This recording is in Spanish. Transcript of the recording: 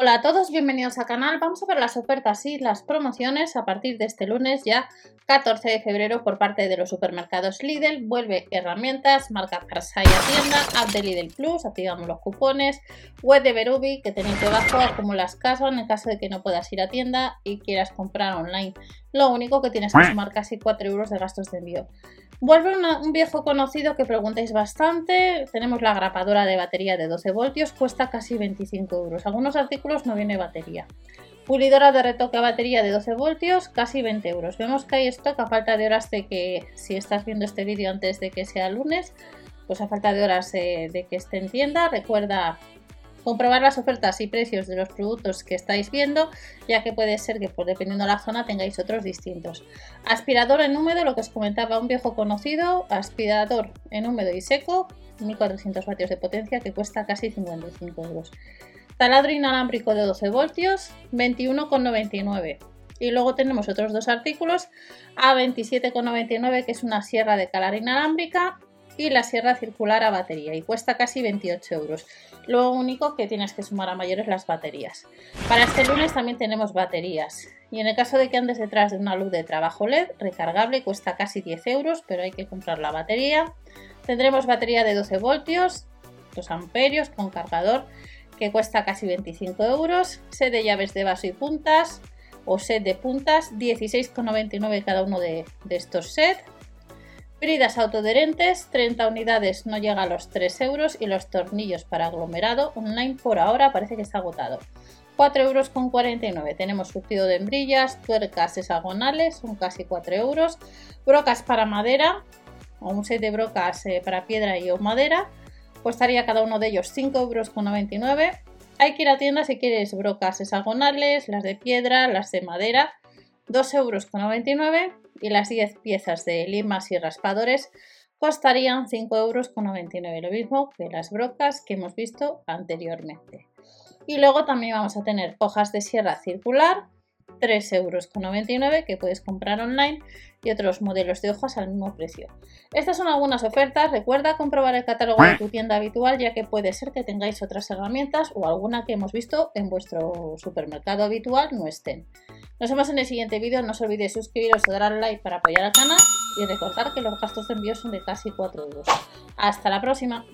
Hola a todos, bienvenidos al canal. Vamos a ver las ofertas y las promociones a partir de este lunes ya 14 de febrero por parte de los supermercados Lidl. Vuelve herramientas, marca Parsai a tienda, app de Lidl Plus, activamos los cupones, web de Berubi que tenéis debajo, acumulas casa en el caso de que no puedas ir a tienda y quieras comprar online. Lo único que tienes que sumar casi 4 euros de gastos de envío. Vuelve un viejo conocido que preguntáis bastante. Tenemos la grapadora de batería de 12 voltios, cuesta casi 25 euros. Algunos artículos no viene batería. Pulidora de retoque a batería de 12 voltios, casi 20 euros. Vemos que hay stock a falta de horas de que, si estás viendo este vídeo antes de que sea lunes, pues a falta de horas eh, de que esté en tienda. Recuerda comprobar las ofertas y precios de los productos que estáis viendo, ya que puede ser que dependiendo de la zona tengáis otros distintos. Aspirador en húmedo, lo que os comentaba un viejo conocido, aspirador en húmedo y seco, 1400 vatios de potencia que cuesta casi 55 euros. Taladro inalámbrico de 12 voltios, 21,99. Y luego tenemos otros dos artículos, a 27,99 que es una sierra de calar inalámbrica y la sierra circular a batería y cuesta casi 28 euros. Lo único que tienes que sumar a mayores las baterías. Para este lunes también tenemos baterías. Y en el caso de que andes detrás de una luz de trabajo LED recargable cuesta casi 10 euros, pero hay que comprar la batería. Tendremos batería de 12 voltios, 2 amperios con cargador que cuesta casi 25 euros. Set de llaves de vaso y puntas o set de puntas, 16,99 cada uno de, estos sets. Bridas autoderentes, 30 unidades no llega a los 3 euros y los tornillos para aglomerado online por ahora parece que está agotado. 4 euros con 49. Tenemos surtido de hembrillas, tuercas hexagonales, son casi 4 euros. Brocas para madera, o un set de brocas eh, para piedra y o madera, costaría cada uno de ellos 5 euros con 99. Hay que ir a tienda si quieres brocas hexagonales, las de piedra, las de madera, 2 euros con 99 y las 10 piezas de limas y raspadores costarían 5 euros con 99, lo mismo que las brocas que hemos visto anteriormente. Y luego también vamos a tener hojas de sierra circular, 3,99 euros que puedes comprar online y otros modelos de hojas al mismo precio. Estas son algunas ofertas, recuerda comprobar el catálogo de tu tienda habitual ya que puede ser que tengáis otras herramientas o alguna que hemos visto en vuestro supermercado habitual no estén. Nos vemos en el siguiente vídeo, no os olvidéis suscribiros o dar like para apoyar al canal y recordar que los gastos de envío son de casi 4 euros. Hasta la próxima.